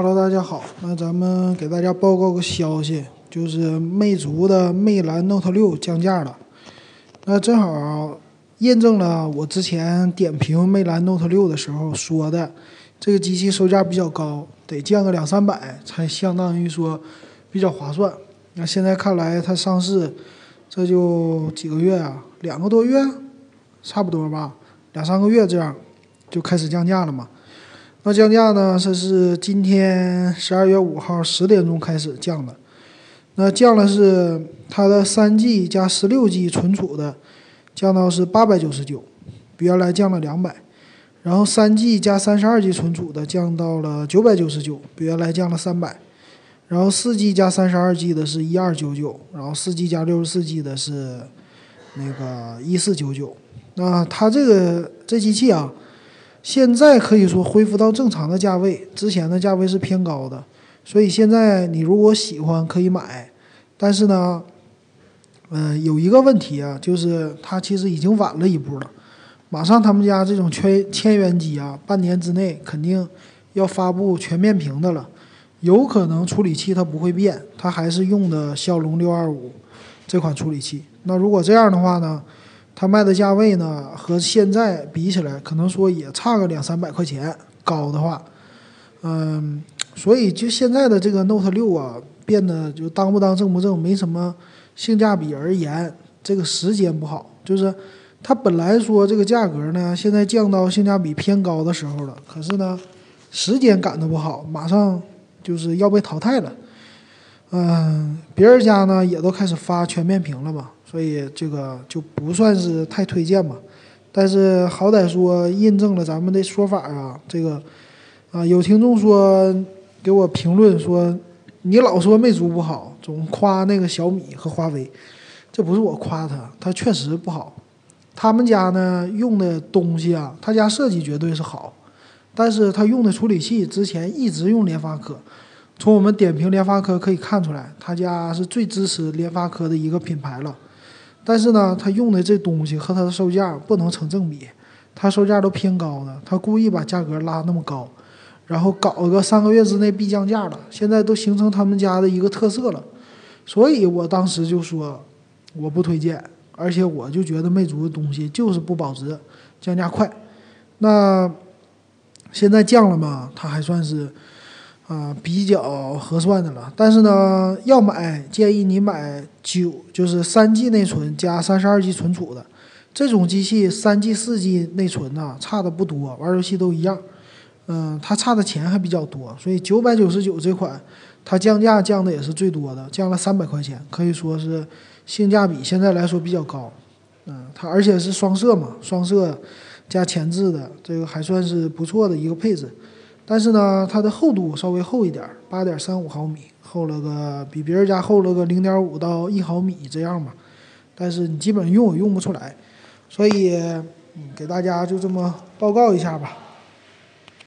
Hello，大家好，那咱们给大家报告个消息，就是魅族的魅蓝 Note 六降价了。那正好验证了我之前点评魅蓝 Note 六的时候说的，这个机器售价比较高，得降个两三百才相当于说比较划算。那现在看来它上市这就几个月啊，两个多月，差不多吧，两三个月这样就开始降价了嘛。那降价呢？这是今天十二月五号十点钟开始降的。那降了是它的三 G 加十六 G 存储的，降到是八百九十九，比原来降了两百。然后三 G 加三十二 G 存储的降到了九百九十九，比原来降了三百。然后四 G 加三十二 G 的是一二九九，然后四 G 加六十四 G 的是那个一四九九。那它这个这机器啊。现在可以说恢复到正常的价位，之前的价位是偏高的，所以现在你如果喜欢可以买，但是呢，嗯，有一个问题啊，就是它其实已经晚了一步了，马上他们家这种千千元机啊，半年之内肯定要发布全面屏的了，有可能处理器它不会变，它还是用的骁龙六二五这款处理器。那如果这样的话呢？它卖的价位呢，和现在比起来，可能说也差个两三百块钱，高的话，嗯，所以就现在的这个 Note 六啊，变得就当不当正不正，没什么性价比而言，这个时间不好，就是它本来说这个价格呢，现在降到性价比偏高的时候了，可是呢，时间赶的不好，马上就是要被淘汰了，嗯，别人家呢也都开始发全面屏了嘛。所以这个就不算是太推荐嘛，但是好歹说印证了咱们的说法啊。这个啊，有听众说给我评论说，你老说魅族不好，总夸那个小米和华为，这不是我夸他，他确实不好。他们家呢用的东西啊，他家设计绝对是好，但是他用的处理器之前一直用联发科。从我们点评联发科可以看出来，他家是最支持联发科的一个品牌了。但是呢，他用的这东西和他的售价不能成正比，他售价都偏高的，他故意把价格拉那么高，然后搞个三个月之内必降价了，现在都形成他们家的一个特色了，所以我当时就说我不推荐，而且我就觉得魅族的东西就是不保值，降价快，那现在降了嘛，它还算是。啊，比较合算的了，但是呢，要买建议你买九，就是三 G 内存加三十二 G 存储的这种机器，三 G、四 G 内存呐，差的不多，玩游戏都一样。嗯，它差的钱还比较多，所以九百九十九这款，它降价降的也是最多的，降了三百块钱，可以说是性价比现在来说比较高。嗯，它而且是双摄嘛，双摄加前置的，这个还算是不错的一个配置。但是呢，它的厚度稍微厚一点，八点三五毫米，厚了个比别人家厚了个零点五到一毫米这样吧。但是你基本用也用不出来，所以给大家就这么报告一下吧。